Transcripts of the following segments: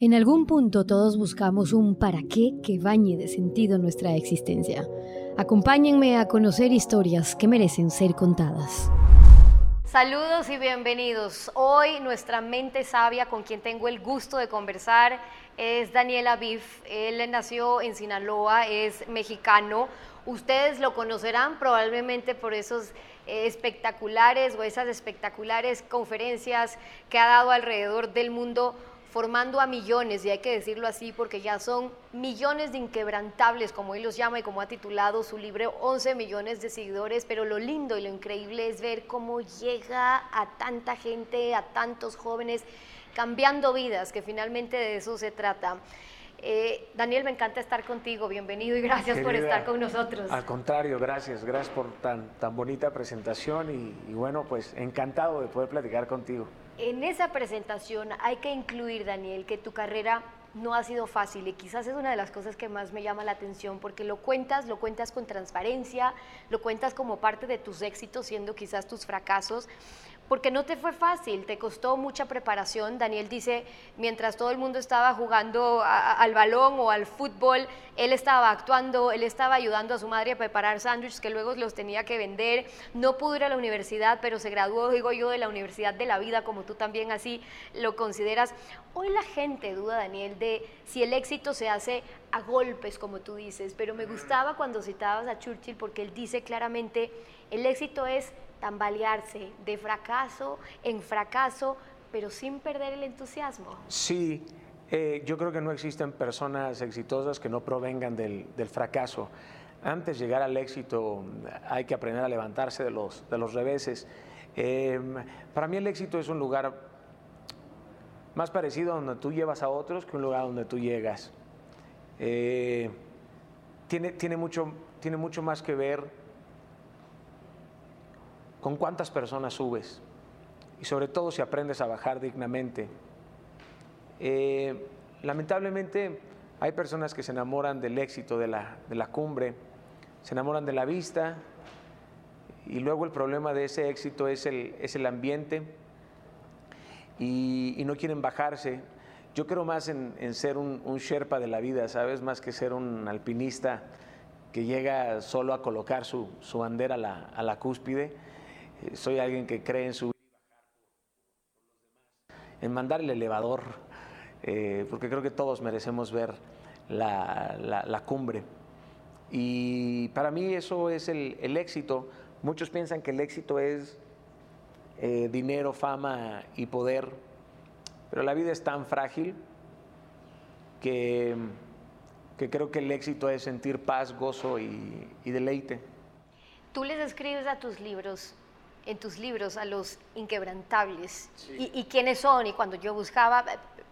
En algún punto todos buscamos un para qué que bañe de sentido nuestra existencia. Acompáñenme a conocer historias que merecen ser contadas. Saludos y bienvenidos. Hoy nuestra mente sabia con quien tengo el gusto de conversar es Daniel Aviv. Él nació en Sinaloa, es mexicano. Ustedes lo conocerán probablemente por esos eh, espectaculares o esas espectaculares conferencias que ha dado alrededor del mundo formando a millones, y hay que decirlo así porque ya son millones de inquebrantables, como él los llama y como ha titulado su libro, 11 millones de seguidores, pero lo lindo y lo increíble es ver cómo llega a tanta gente, a tantos jóvenes, cambiando vidas, que finalmente de eso se trata. Eh, Daniel, me encanta estar contigo, bienvenido y gracias por estar con nosotros. Al contrario, gracias, gracias por tan, tan bonita presentación y, y bueno, pues encantado de poder platicar contigo. En esa presentación hay que incluir, Daniel, que tu carrera no ha sido fácil y quizás es una de las cosas que más me llama la atención porque lo cuentas, lo cuentas con transparencia, lo cuentas como parte de tus éxitos, siendo quizás tus fracasos, porque no te fue fácil, te costó mucha preparación. Daniel dice, mientras todo el mundo estaba jugando al balón o al fútbol, él estaba actuando, él estaba ayudando a su madre a preparar sándwiches que luego los tenía que vender. No pudo ir a la universidad, pero se graduó, digo yo, de la Universidad de la Vida, como tú también así lo consideras. Hoy la gente duda, Daniel, de si el éxito se hace a golpes, como tú dices, pero me gustaba cuando citabas a Churchill porque él dice claramente, el éxito es tambalearse de fracaso en fracaso, pero sin perder el entusiasmo. Sí, eh, yo creo que no existen personas exitosas que no provengan del, fracaso. Antes de llegar al éxito hay que aprender a levantarse de los, de los reveses. Em, para mí el éxito es un lugar más parecido a donde tú llevas a otros que un lugar donde tú llegas. Eh, tiene, tiene, mucho, tiene mucho más que ver con cuántas personas subes y sobre todo si aprendes a bajar dignamente. Eh, lamentablemente hay personas que se enamoran del éxito de la, de la cumbre, se enamoran de la vista y luego el problema de ese éxito es el, es el ambiente y, no quieren bajarse. Yo creo más en, ser un, sherpa de la vida, ¿sabes? Más que ser un alpinista que llega solo a colocar su, su bandera a la, a la cúspide soy alguien que cree en subir y en mandar el elevador, eh, porque creo que todos merecemos ver la, cumbre. Y para mí eso es el, éxito. Muchos piensan que el éxito es eh, dinero, fama y poder, pero la vida es tan frágil que, que creo que el éxito es sentir paz, gozo y, y deleite. Tú les escribes a tus libros en tus libros a los inquebrantables y, quiénes son. Y cuando yo buscaba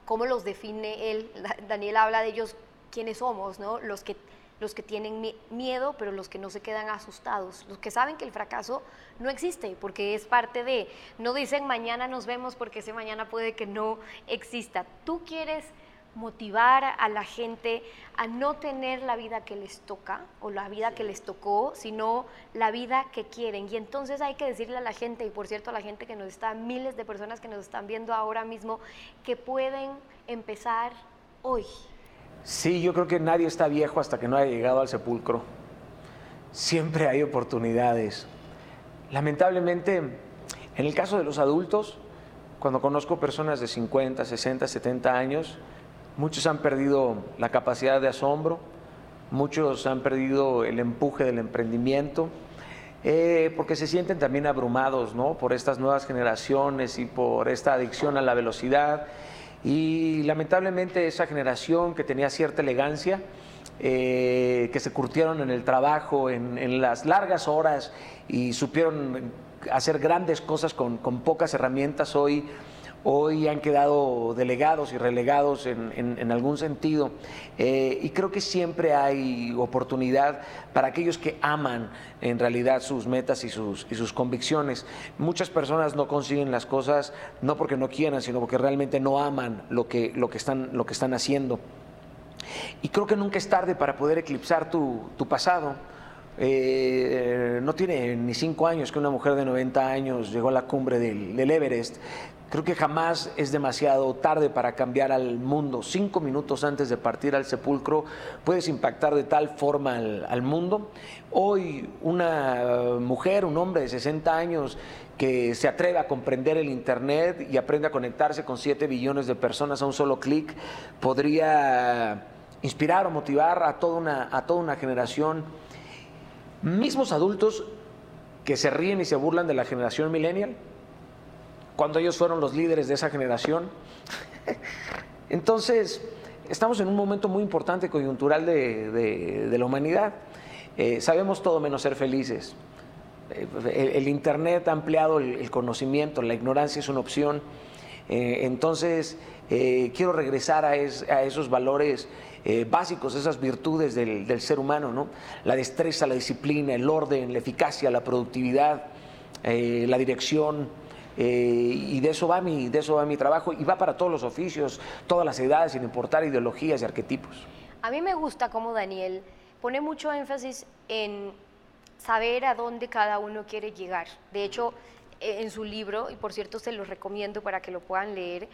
cómo los define él, Daniel habla de ellos, quiénes somos, ¿no? Los que, los que tienen miedo, pero los que no se quedan asustados, los que saben que el fracaso no existe, porque es parte de, no dicen mañana nos vemos porque ese mañana puede que no exista. Tú quieres motivar a la gente a no tener la vida que les toca o la vida que les tocó, sino la vida que quieren. Y entonces hay que decirle a la gente, y por cierto a la gente que nos está, miles de personas que nos están viendo ahora mismo, que pueden empezar hoy. Sí, yo creo que nadie está viejo hasta que no haya llegado al sepulcro. Siempre hay oportunidades. Lamentablemente, en el caso de los adultos, cuando conozco personas de 50, 60, 70 años, Muchos han perdido la capacidad de asombro, muchos han perdido el empuje del emprendimiento, eh, porque se sienten también abrumados ¿no? por estas nuevas generaciones y por esta adicción a la velocidad. Y lamentablemente esa generación que tenía cierta elegancia, eh, que se curtieron en el trabajo, en, las largas horas y supieron hacer grandes cosas con, con pocas herramientas, hoy hoy han quedado delegados y relegados en, algún sentido. Eh, y creo que siempre hay oportunidad para aquellos que aman en realidad sus metas y sus, convicciones. Muchas personas no consiguen las cosas no porque no quieran, sino porque realmente no aman lo que, lo que, están, lo que están haciendo. Y creo que nunca es tarde para poder eclipsar tu, pasado. Eh, no tiene ni cinco años que una mujer de 90 años llegó a la cumbre del Everest Creo que jamás es demasiado tarde para cambiar al mundo. Cinco minutos antes de partir al sepulcro puedes impactar de tal forma al, mundo. Hoy una mujer, un hombre de 60 años que se atreve a comprender el Internet y aprende a conectarse con 7 billones de personas a un solo clic, podría inspirar o motivar a toda una, a toda una generación. Mismos adultos que se ríen y se burlan de la generación millennial cuando ellos fueron los líderes de esa generación. Entonces, estamos en un momento muy importante coyuntural de, la humanidad. Eh, sabemos todo menos ser felices. Eh, el, Internet ha ampliado el, conocimiento, la ignorancia es una opción. Eh, entonces, quiero regresar a, esos valores básicos, esas virtudes del, del, ser humano, ¿no? La destreza, la disciplina, el orden, la eficacia, la productividad, la dirección, eh, y de eso, va mi, de eso va mi trabajo y va para todos los oficios, todas las edades, sin importar ideologías y arquetipos. A mí me gusta cómo Daniel pone mucho énfasis en saber a dónde cada uno quiere llegar. De hecho, eh, en su libro, y por cierto se los recomiendo para que lo puedan leer,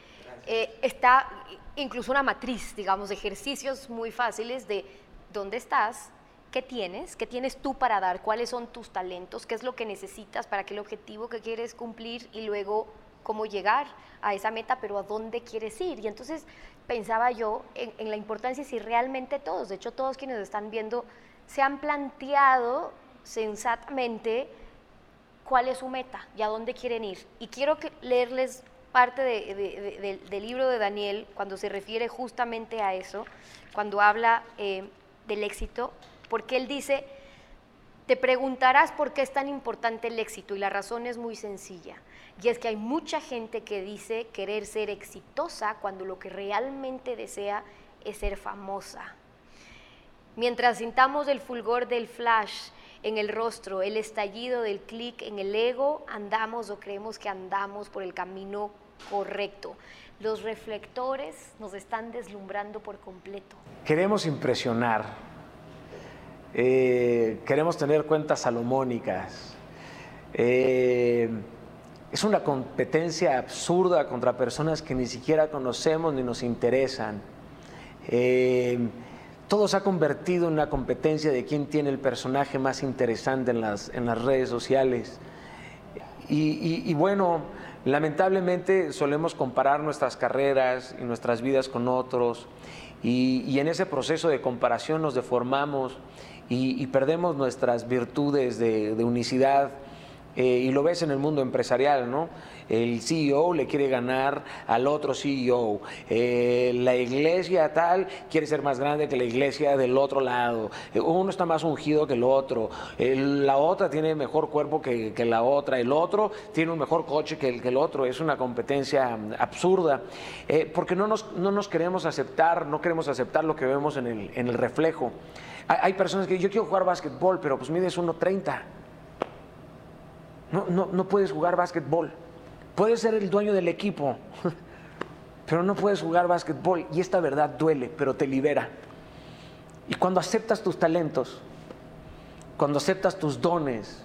eh, está incluso una matriz, digamos, de ejercicios muy fáciles de dónde estás, ¿Qué tienes? ¿Qué tienes tú para dar? ¿Cuáles son tus talentos? ¿Qué es lo que necesitas para que el objetivo que quieres cumplir y luego cómo llegar a esa meta, pero a dónde quieres ir? Y entonces pensaba yo en, la importancia si realmente todos, de hecho todos quienes están viendo, se han planteado sensatamente cuál es su meta y a dónde quieren ir. Y quiero leerles parte del libro de Daniel cuando se refiere justamente a eso, cuando habla eh, del éxito porque él dice, te preguntarás por qué es tan importante el éxito y la razón es muy sencilla. Y es que hay mucha gente que dice querer ser exitosa cuando lo que realmente desea es ser famosa. Mientras sintamos el fulgor del flash en el rostro, el estallido del clic en el ego, andamos o creemos que andamos por el camino correcto. Los reflectores nos están deslumbrando por completo. Queremos impresionar eh, queremos tener cuentas salomónicas. Eh, es una competencia absurda contra personas que ni siquiera conocemos ni nos interesan. Eh, todo se ha convertido en una competencia de quién tiene el personaje más interesante en las, en las redes sociales. Y, bueno, lamentablemente solemos comparar nuestras carreras y nuestras vidas con otros y en ese proceso de comparación nos deformamos y, perdemos nuestras virtudes de, unicidad. Eh, y lo ves en el mundo empresarial, ¿no? El CEO le quiere ganar al otro CEO. Eh, la iglesia tal quiere ser más grande que la iglesia del otro lado. Eh, uno está más ungido que el otro. la otra tiene mejor cuerpo que, la otra. El otro tiene un mejor coche que el, que el otro. Es una competencia absurda. porque no nos, no nos queremos aceptar, no queremos aceptar lo que vemos en el, en el reflejo. Hay personas que yo quiero jugar básquetbol, pero pues mides 1.30. No, no, no puedes jugar básquetbol. Puedes ser el dueño del equipo, pero no puedes jugar básquetbol. Y esta verdad duele, pero te libera. Y cuando aceptas tus talentos, cuando aceptas tus dones,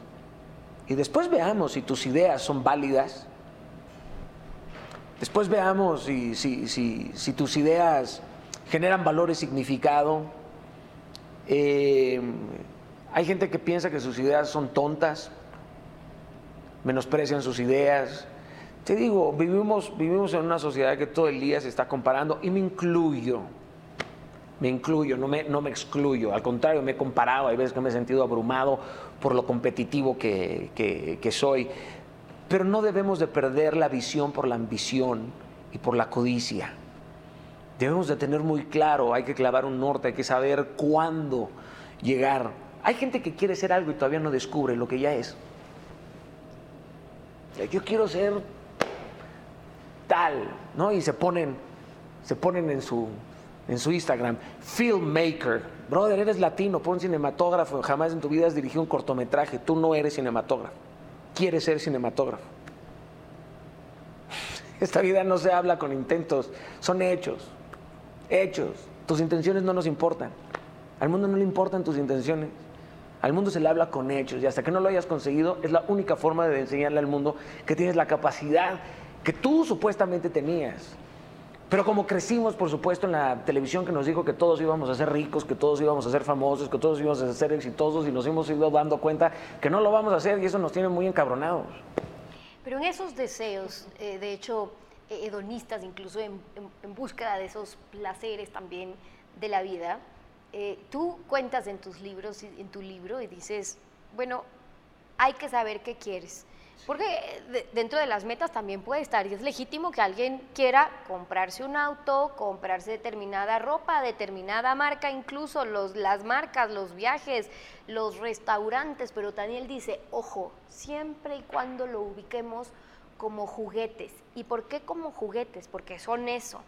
y después veamos si tus ideas son válidas, después veamos si, si, si, si tus ideas generan valor y significado, eh, hay gente que piensa que sus ideas son tontas, menosprecian sus ideas. Te digo, vivimos, vivimos en una sociedad que todo el día se está comparando y me incluyo. Me incluyo, no me, no me excluyo. Al contrario, me he comparado, hay veces que me he sentido abrumado por lo competitivo que, que soy. Pero no debemos de perder la visión por la ambición y por la codicia. Debemos de tener muy claro, hay que clavar un norte, hay que saber cuándo llegar. Hay gente que quiere ser algo y todavía no descubre lo que ya es. Yo quiero ser tal, ¿no? Y se ponen, se ponen en su, en su Instagram, filmmaker. Brother, eres latino, pon cinematógrafo, jamás en tu vida has dirigido un cortometraje, tú no eres cinematógrafo, quieres ser cinematógrafo. Esta vida no se habla con intentos, son hechos hechos. Tus intenciones no nos importan. Al mundo no le importan tus intenciones. Al mundo se le habla con hechos y hasta que no lo hayas conseguido es la única forma de enseñarle al mundo que tienes la capacidad que tú supuestamente tenías. Pero como crecimos, por supuesto, en la televisión que nos dijo que todos íbamos a ser ricos, que todos íbamos a ser famosos, que todos íbamos a ser exitosos y nos hemos ido dando cuenta que no lo vamos a hacer y eso nos tiene muy encabronados. Pero en esos deseos, eh, de hecho, hedonistas, incluso en, búsqueda de esos placeres también de la vida, eh, tú cuentas en tus libros, en tu libro y dices, bueno, hay que saber qué quieres porque dentro de las metas también puede estar y es legítimo que alguien quiera comprarse un auto, comprarse determinada ropa, determinada marca, incluso los, las marcas, los viajes, los restaurantes, pero Daniel dice, ojo, siempre y cuando lo ubiquemos como juguetes. ¿Y por qué como juguetes? Porque son eso.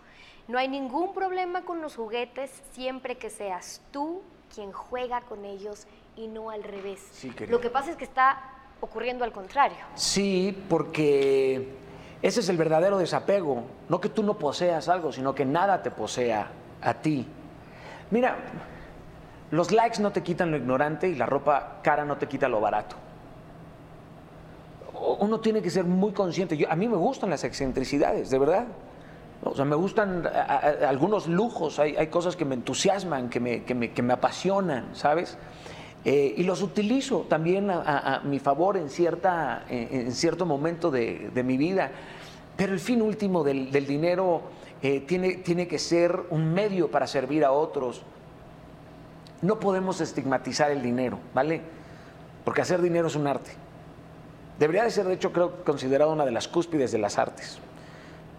No hay ningún problema con los juguetes siempre que seas tú quien juega con ellos y no al revés. lo que pasa es que está ocurriendo al contrario. Sí, porque ese es el verdadero desapego. No que tú no poseas algo, sino que nada te posea a ti. Mira, los likes no te quitan lo ignorante y la ropa cara no te quita lo barato. Uno tiene que ser muy consciente. Yo, a mí me gustan las excentricidades, de verdad. O sea, me gustan algunos lujos, hay, cosas que me entusiasman, que me, que me, apasionan, ¿sabes? Eh, y los utilizo también a, mi favor en, cierta, en, cierto momento de, mi vida. Pero el fin último del, dinero eh, tiene, tiene que ser un medio para servir a otros. No podemos estigmatizar el dinero, ¿vale? Porque hacer dinero es un arte. Debería de ser, de hecho, creo considerado una de las cúspides de las artes.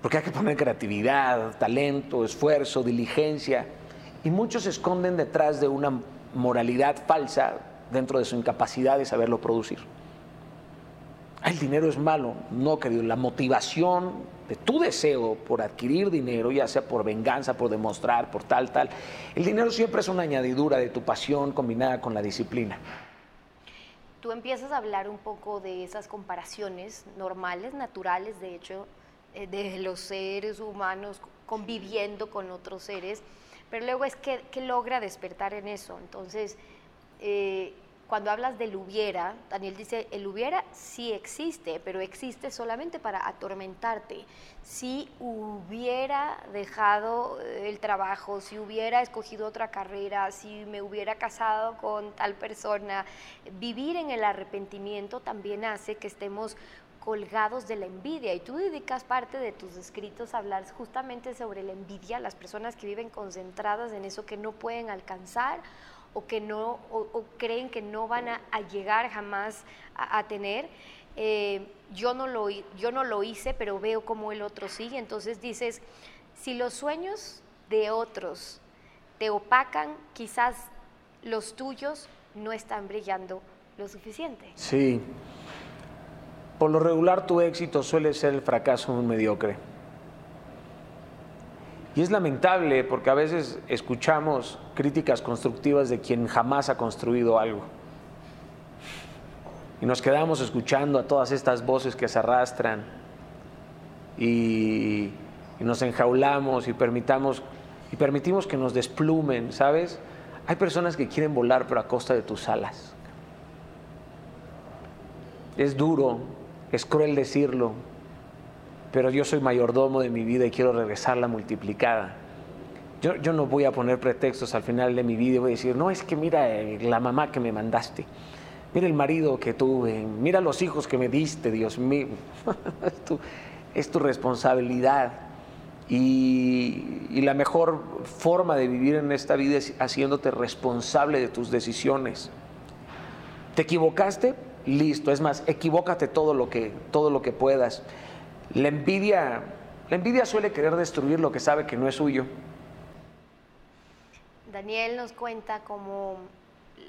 Porque hay que poner creatividad, talento, esfuerzo, diligencia. Y muchos se esconden detrás de una moralidad falsa dentro de su incapacidad de saberlo producir. El dinero es malo, no, querido. La motivación de tu deseo por adquirir dinero, ya sea por venganza, por demostrar, por tal, tal, el dinero siempre es una añadidura de tu pasión combinada con la disciplina. Tú empiezas a hablar un poco de esas comparaciones normales, naturales, de hecho, eh, de los seres humanos conviviendo con otros seres pero luego es que, logra despertar en eso. Entonces, eh, cuando hablas del hubiera, Daniel dice, el hubiera sí existe, pero existe solamente para atormentarte. Si hubiera dejado eh, el trabajo, si hubiera escogido otra carrera, si me hubiera casado con tal persona, vivir en el arrepentimiento también hace que estemos colgados de la envidia. Y tú dedicas parte de tus escritos a hablar justamente sobre la envidia, las personas que viven concentradas en eso que no pueden alcanzar o que no o, creen que no van a, llegar jamás a, tener. Eh, yo, no lo, yo no lo hice, pero veo cómo el otro sigue. Entonces dices, si los sueños de otros te opacan, quizás los tuyos no están brillando lo suficiente. Sí. Por lo regular tu éxito suele ser el fracaso de un mediocre. Y es lamentable porque a veces escuchamos críticas constructivas de quien jamás ha construido algo. Y nos quedamos escuchando a todas estas voces que se arrastran y, nos enjaulamos y, permitamos, y permitimos que nos desplumen, ¿sabes? Hay personas que quieren volar pero a costa de tus alas. Es duro, es cruel decirlo, pero yo soy mayordomo de mi vida y quiero regresarla multiplicada. Yo, yo, no voy a poner pretextos al final de mi vida y voy a decir, no, es que mira eh, la mamá que me mandaste, mira el marido que tuve, mira los hijos que me diste, Dios mío. es, tu, es tu responsabilidad. Y, la mejor forma de vivir en esta vida es haciéndote responsable de tus decisiones. ¿Te equivocaste? listo. Es más, equivócate todo lo que, todo lo que puedas. La envidia, la envidia suele querer destruir lo que sabe que no es suyo. Daniel nos cuenta cómo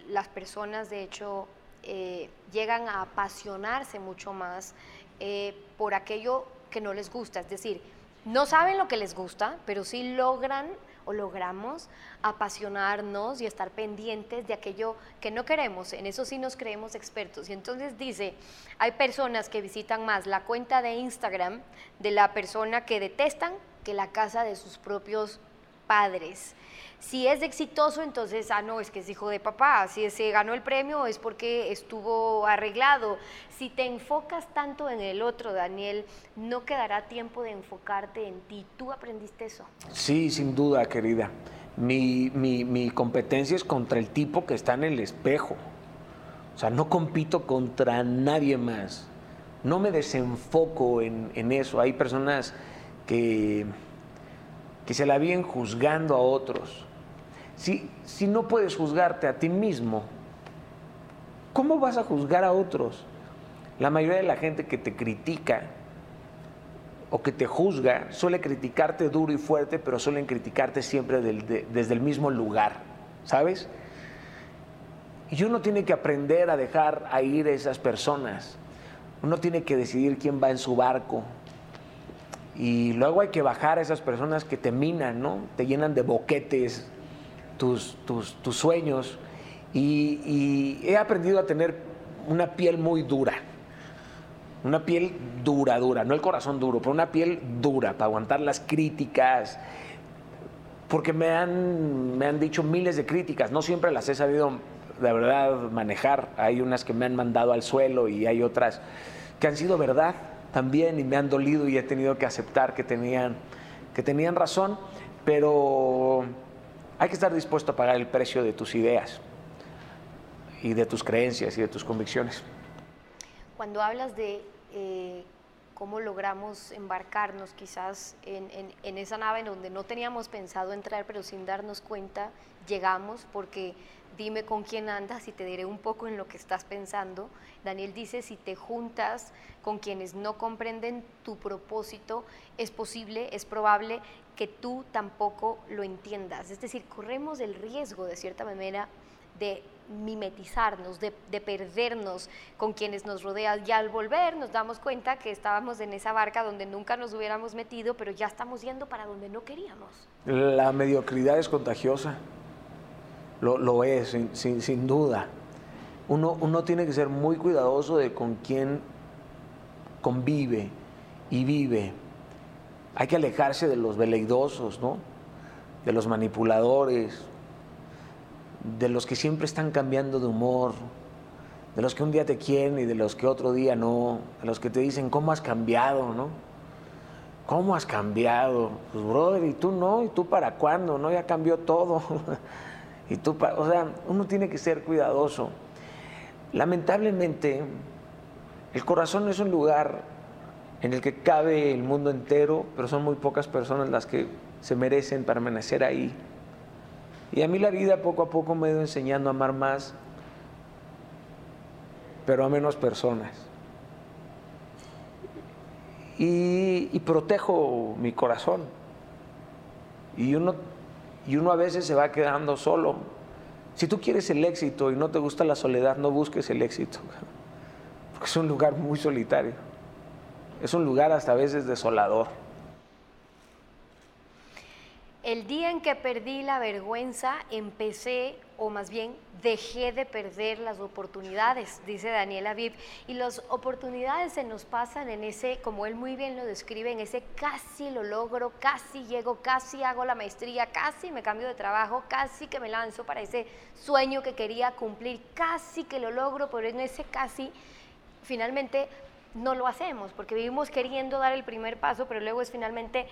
las personas, de hecho, eh, llegan a apasionarse mucho más eh, por aquello que no les gusta. Es decir, no saben lo que les gusta, pero sí logran o logramos apasionarnos y estar pendientes de aquello que no queremos. En eso sí nos creemos expertos. Y entonces dice, hay personas que visitan más la cuenta de Instagram de la persona que detestan que la casa de sus propios padres. Si es exitoso, entonces, ah, no, es que es hijo de papá. Si se ganó el premio es porque estuvo arreglado. Si te enfocas tanto en el otro, Daniel, no quedará tiempo de enfocarte en ti. ¿Tú aprendiste eso? Sí, sin duda, querida. Mi, mi competencia es contra el tipo que está en el espejo. O sea, no compito contra nadie más. No me desenfoco en, en eso. Hay personas que, que se la vienen juzgando a otros. Si, si no puedes juzgarte a ti mismo, ¿cómo vas a juzgar a otros? La mayoría de la gente que te critica o que te juzga suele criticarte duro y fuerte, pero suelen criticarte siempre desde el mismo lugar, ¿sabes? Y uno tiene que aprender a dejar a ir a esas personas. Uno tiene que decidir quién va en su barco. Y luego hay que bajar a esas personas que te minan, ¿no? Te llenan de boquetes tus, tus, tus sueños. Y, he aprendido a tener una piel muy dura. Una piel dura, dura. No el corazón duro, pero una piel dura para aguantar las críticas. Porque me han, me han dicho miles de críticas. No siempre las he sabido de verdad manejar. Hay unas que me han mandado al suelo y hay otras que han sido verdad también y me han dolido y he tenido que aceptar que tenían, que tenían razón, pero hay que estar dispuesto a pagar el precio de tus ideas y de tus creencias y de tus convicciones. Cuando hablas de eh, cómo logramos embarcarnos quizás en, en, esa nave en donde no teníamos pensado entrar, pero sin darnos cuenta, llegamos porque dime con quién andas y te diré un poco en lo que estás pensando. Daniel dice, si te juntas con quienes no comprenden tu propósito, es posible, es probable que tú tampoco lo entiendas. Es decir, corremos el riesgo, de cierta manera, de mimetizarnos, de, de, perdernos con quienes nos rodean. Y al volver nos damos cuenta que estábamos en esa barca donde nunca nos hubiéramos metido, pero ya estamos yendo para donde no queríamos. La mediocridad es contagiosa lo, es, sin, sin, duda. Uno, uno tiene que ser muy cuidadoso de con quién convive y vive. Hay que alejarse de los veleidosos, ¿no? de los manipuladores, de los que siempre están cambiando de humor, de los que un día te quieren y de los que otro día no, de los que te dicen, ¿cómo has cambiado? ¿no? ¿Cómo has cambiado? Pues, brother, ¿y tú no? ¿Y tú para cuándo? ¿No? Ya cambió todo. Y tú, o sea, uno tiene que ser cuidadoso. Lamentablemente, el corazón es un lugar en el que cabe el mundo entero, pero son muy pocas personas las que se merecen permanecer ahí. Y a mí la vida poco a poco me ha ido enseñando a amar más, pero a menos personas. Y, y protejo mi corazón. Y uno y uno a veces se va quedando solo. Si tú quieres el éxito y no te gusta la soledad, no busques el éxito, porque es un lugar muy solitario, es un lugar hasta a veces desolador. El día en que perdí la vergüenza, empecé, o más bien dejé de perder las oportunidades, dice Daniel Aviv. Y las oportunidades se nos pasan en ese, como él muy bien lo describe, en ese casi lo logro, casi llego, casi hago la maestría, casi me cambio de trabajo, casi que me lanzo para ese sueño que quería cumplir, casi que lo logro, pero en ese casi finalmente no lo hacemos, porque vivimos queriendo dar el primer paso, pero luego es finalmente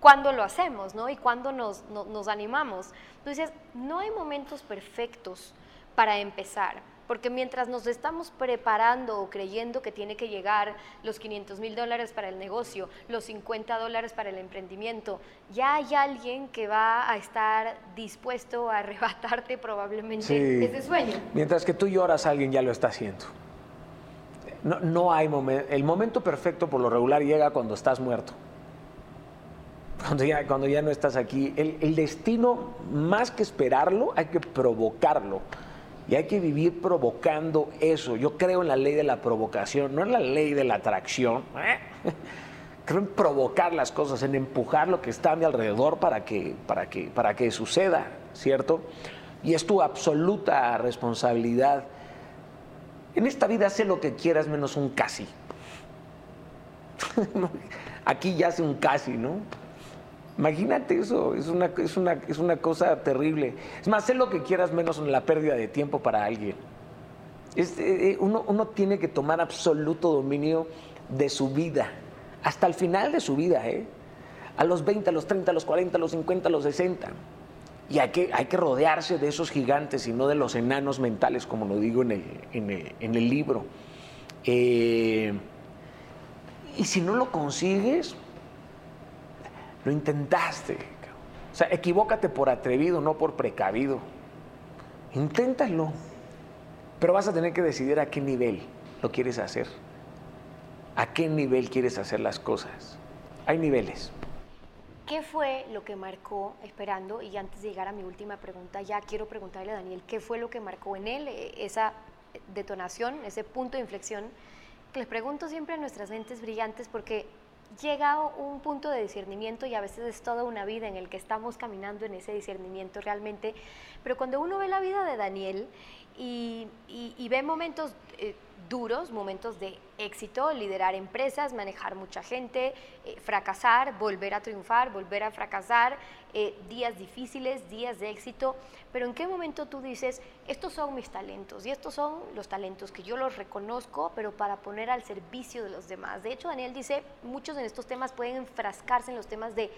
cuando lo hacemos, ¿no? Y cuando nos, nos animamos. Entonces, no hay momentos perfectos para empezar, porque mientras nos estamos preparando o creyendo que tiene que llegar los 500 mil dólares para el negocio, los 50 dólares para el emprendimiento, ya hay alguien que va a estar dispuesto a arrebatarte probablemente ese sueño. Mientras que tú lloras, alguien ya lo está haciendo. No, no hay momento. El momento perfecto por lo regular llega cuando estás muerto cuando ya, cuando ya no estás aquí. El, destino, más que esperarlo, hay que provocarlo. Y hay que vivir provocando eso. Yo creo en la ley de la provocación, no en la ley de la atracción. ¿eh? Creo en provocar las cosas, en empujar lo que está a mi alrededor para que, para que, para que suceda, ¿cierto? Y es tu absoluta responsabilidad. En esta vida sé lo que quieras menos un casi. Aquí ya hace un casi, ¿no? Imagínate eso, es una, es, una, es una cosa terrible. Es más, sé lo que quieras menos en la pérdida de tiempo para alguien. Eh, eh, uno, uno tiene que tomar absoluto dominio de su vida, hasta el final de su vida, ¿eh? a los 20, a los 30, a los 40, a los 50, a los 60. Y hay que, hay que rodearse de esos gigantes y no de los enanos mentales, como lo digo en el, en el, en el libro. Eh, y si no lo consigues, lo intentaste. O sea, equivócate por atrevido, no por precavido. Inténtalo. Pero vas a tener que decidir a qué nivel lo quieres hacer. A qué nivel quieres hacer las cosas. Hay niveles. ¿Qué fue lo que marcó, esperando, y antes de llegar a mi última pregunta, ya quiero preguntarle a Daniel, ¿qué fue lo que marcó en él eh, esa detonación, ese punto de inflexión? Les pregunto siempre a nuestras mentes brillantes porque llega un punto de discernimiento y a veces es toda una vida en el que estamos caminando en ese discernimiento realmente, pero cuando uno ve la vida de Daniel y, ve momentos... Eh, duros, momentos de éxito, liderar empresas, manejar mucha gente, eh, fracasar, volver a triunfar, volver a fracasar, eh, días difíciles, días de éxito, pero ¿en qué momento tú dices, estos son mis talentos y estos son los talentos que yo los reconozco, pero para poner al servicio de los demás? De hecho, Daniel dice, muchos en estos temas pueden enfrascarse en los temas de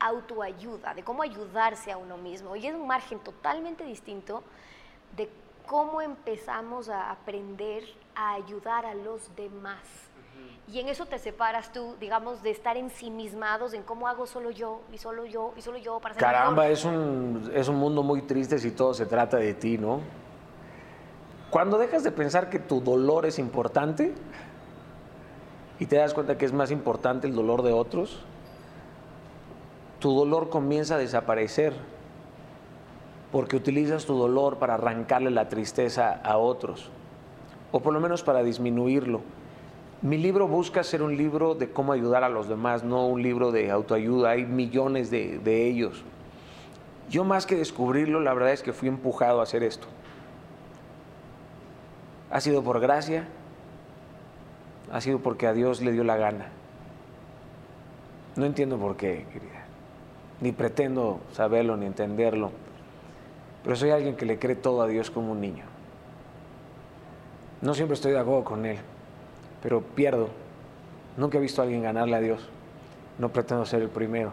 autoayuda, de cómo ayudarse a uno mismo, y es un margen totalmente distinto de cómo empezamos a aprender a ayudar a los demás. Y en eso te separas tú, digamos, de estar ensimismados en cómo hago solo yo y solo yo y solo yo para ser Caramba, es un, es un mundo muy triste si todo se trata de ti, ¿no? Cuando dejas de pensar que tu dolor es importante y te das cuenta que es más importante el dolor de otros, tu dolor comienza a desaparecer porque utilizas tu dolor para arrancarle la tristeza a otros, o por lo menos para disminuirlo. Mi libro busca ser un libro de cómo ayudar a los demás, no un libro de autoayuda, hay millones de, ellos. Yo más que descubrirlo, la verdad es que fui empujado a hacer esto. Ha sido por gracia, ha sido porque a Dios le dio la gana. No entiendo por qué, querida. Ni pretendo saberlo ni entenderlo. Pero soy alguien que le cree todo a Dios como un niño. No siempre estoy de acuerdo con Él, pero pierdo. Nunca he visto a alguien ganarle a Dios. No pretendo ser el primero.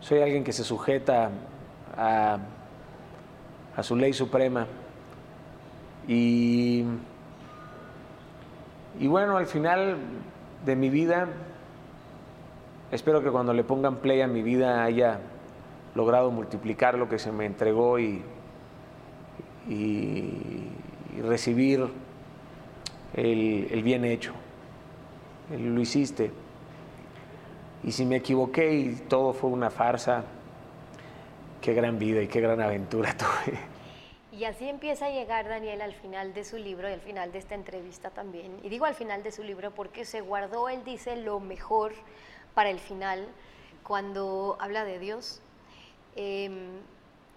Soy alguien que se sujeta a, su ley suprema. Y, y bueno, al final de mi vida, espero que cuando le pongan play a mi vida haya logrado multiplicar lo que se me entregó y, y, recibir el, bien hecho. Lo hiciste. Y si me equivoqué y todo fue una farsa, qué gran vida y qué gran aventura tuve. Y así empieza a llegar Daniel al final de su libro y al final de esta entrevista también. Y digo al final de su libro porque se guardó, él dice, lo mejor para el final cuando habla de Dios, Em,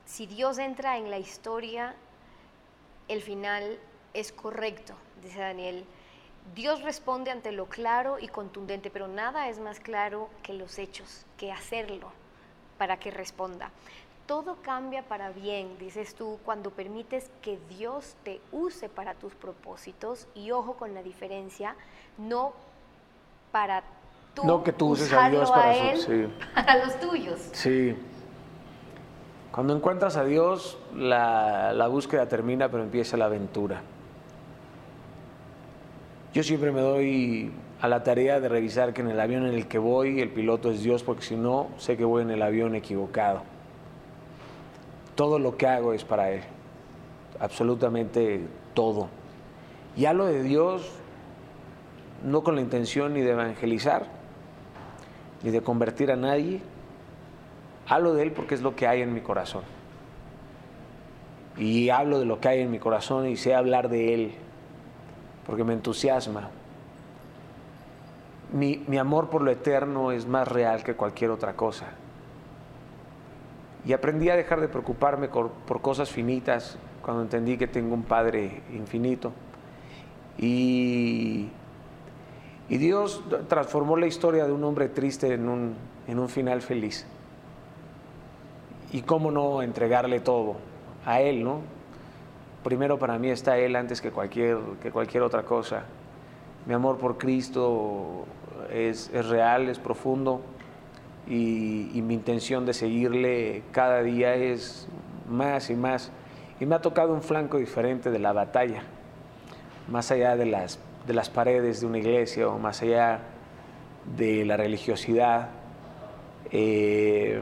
si Dios entra en la historia, el final es correcto, dice Daniel. Dios responde ante lo claro y contundente, pero nada es más claro que los hechos, que hacerlo para que responda. Todo cambia para bien, dices tú, cuando permites que Dios te use para tus propósitos y ojo con la diferencia, no para tú, no que tú uses a Dios para, él, para los tuyos. Sí. Cuando encuentras a Dios, la, búsqueda termina, pero empieza la aventura. Yo siempre me doy a la tarea de revisar que en el avión en el que voy el piloto es Dios, porque si no, sé que voy en el avión equivocado. Todo lo que hago es para Él, absolutamente todo. Y hablo de Dios no con la intención ni de evangelizar, ni de convertir a nadie, Hablo de Él porque es lo que hay en mi corazón. Y hablo de lo que hay en mi corazón y sé hablar de Él porque me entusiasma. Mi, amor por lo eterno es más real que cualquier otra cosa. Y aprendí a dejar de preocuparme por, por cosas finitas cuando entendí que tengo un Padre infinito. Y, y Dios transformó la historia de un hombre triste en un, en un final feliz. y cómo no entregarle todo a Él, ¿no? Primero para mí está Él antes que cualquier, que cualquier otra cosa. Mi amor por Cristo es, es real, es profundo y, mi intención de seguirle cada día es más y más. Y me ha tocado un flanco diferente de la batalla, más allá de las, de las paredes de una iglesia o más allá de la religiosidad. Eh,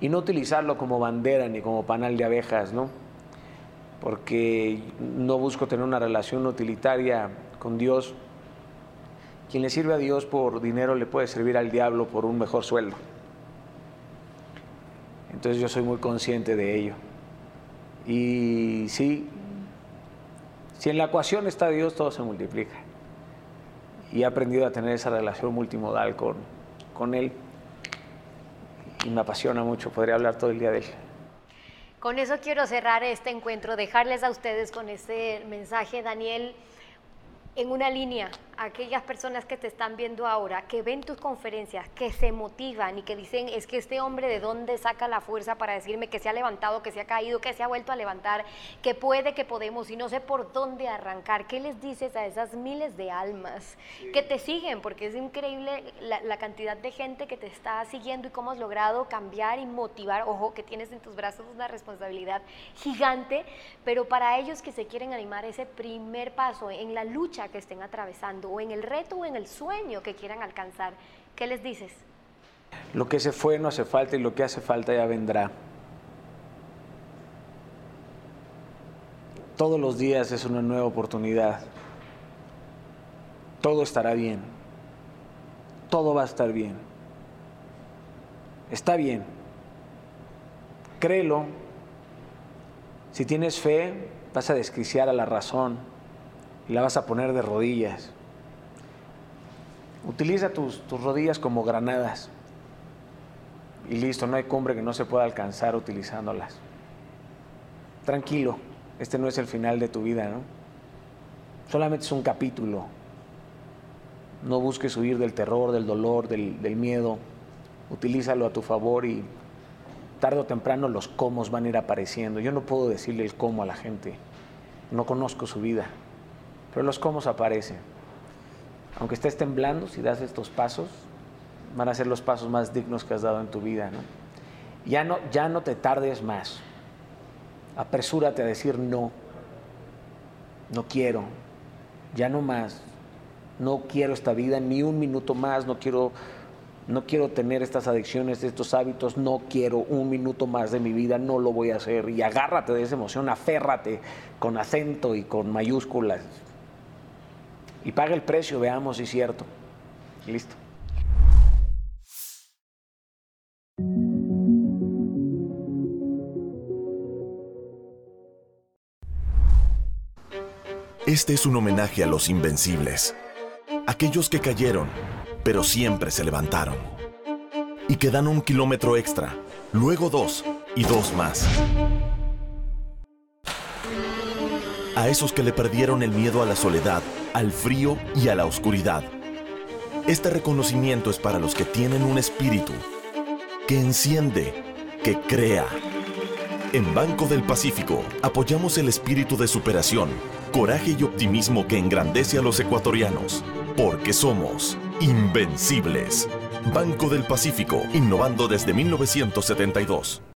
y no utilizarlo como bandera ni como panal de abejas, ¿no? Porque no busco tener una relación utilitaria con Dios. Quien le sirve a Dios por dinero le puede servir al diablo por un mejor sueldo. Entonces yo soy muy consciente de ello. Y sí, si en la ecuación está Dios, todo se multiplica. Y he aprendido a tener esa relación multimodal con, con Él y me apasiona mucho, podría hablar todo el día de él. Con eso quiero cerrar este encuentro, dejarles a ustedes con este mensaje, Daniel en una línea aquellas personas que te están viendo ahora, que ven tus conferencias, que se motivan y que dicen, es que este hombre de dónde saca la fuerza para decirme que se ha levantado, que se ha caído, que se ha vuelto a levantar, que puede, que podemos y no sé por dónde arrancar. ¿Qué les dices a esas miles de almas que te siguen? Porque es increíble la, la, cantidad de gente que te está siguiendo y cómo has logrado cambiar y motivar. Ojo, que tienes en tus brazos una responsabilidad gigante, pero para ellos que se quieren animar ese primer paso en la lucha que estén atravesando o en el reto o en el sueño que quieran alcanzar, ¿qué les dices? Lo que se fue no hace falta y lo que hace falta ya vendrá. Todos los días es una nueva oportunidad. Todo estará bien. Todo va a estar bien. Está bien. Créelo. Si tienes fe, vas a desquiciar a la razón y la vas a poner de rodillas. Utiliza tus, tus, rodillas como granadas y listo, no hay cumbre que no se pueda alcanzar utilizándolas. Tranquilo, este no es el final de tu vida, ¿no? Solamente es un capítulo. No busques huir del terror, del dolor, del, miedo. Utilízalo a tu favor y tarde o temprano los cómo van a ir apareciendo. Yo no puedo decirle el cómo a la gente. No conozco su vida pero los cómo aparecen. Aunque estés temblando, si das estos pasos, van a ser los pasos más dignos que has dado en tu vida. ¿no? Ya, no, ya no te tardes más. Apresúrate a decir no. No quiero. Ya no más. No quiero esta vida ni un minuto más. No quiero, no quiero tener estas adicciones, estos hábitos. No quiero un minuto más de mi vida. No lo voy a hacer. Y agárrate de esa emoción. Aférrate con acento y con mayúsculas y paga el precio, veamos si es cierto. Listo. Este es un homenaje a los invencibles, aquellos que cayeron, pero siempre se levantaron, y que dan un kilómetro extra, luego dos y dos más a esos que le perdieron el miedo a la soledad, al frío y a la oscuridad. Este reconocimiento es para los que tienen un espíritu que enciende, que crea. En Banco del Pacífico apoyamos el espíritu de superación, coraje y optimismo que engrandece a los ecuatorianos, porque somos invencibles. Banco del Pacífico, innovando desde 1972.